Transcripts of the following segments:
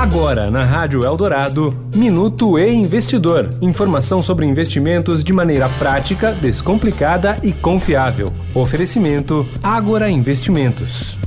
Agora, na Rádio Eldorado, Minuto e Investidor. Informação sobre investimentos de maneira prática, descomplicada e confiável. Oferecimento Agora Investimentos.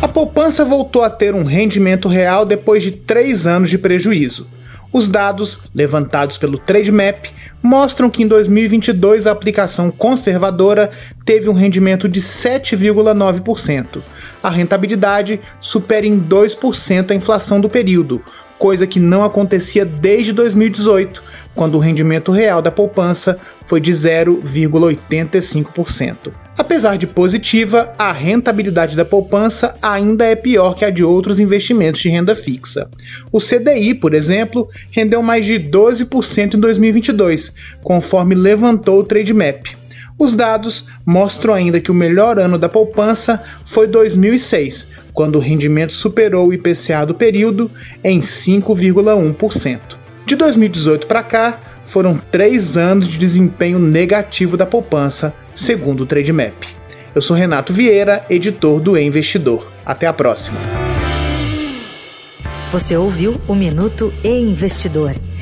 A poupança voltou a ter um rendimento real depois de três anos de prejuízo. Os dados, levantados pelo Trademap, mostram que em 2022 a aplicação conservadora teve um rendimento de 7,9%. A rentabilidade supera em 2% a inflação do período, coisa que não acontecia desde 2018, quando o rendimento real da poupança foi de 0,85%. Apesar de positiva, a rentabilidade da poupança ainda é pior que a de outros investimentos de renda fixa. O CDI, por exemplo, rendeu mais de 12% em 2022, conforme levantou o Trademap. Os dados mostram ainda que o melhor ano da poupança foi 2006, quando o rendimento superou o IPCA do período em 5,1%. De 2018 para cá, foram três anos de desempenho negativo da poupança, segundo o Trademap. Eu sou Renato Vieira, editor do e Investidor. Até a próxima. Você ouviu o Minuto e Investidor.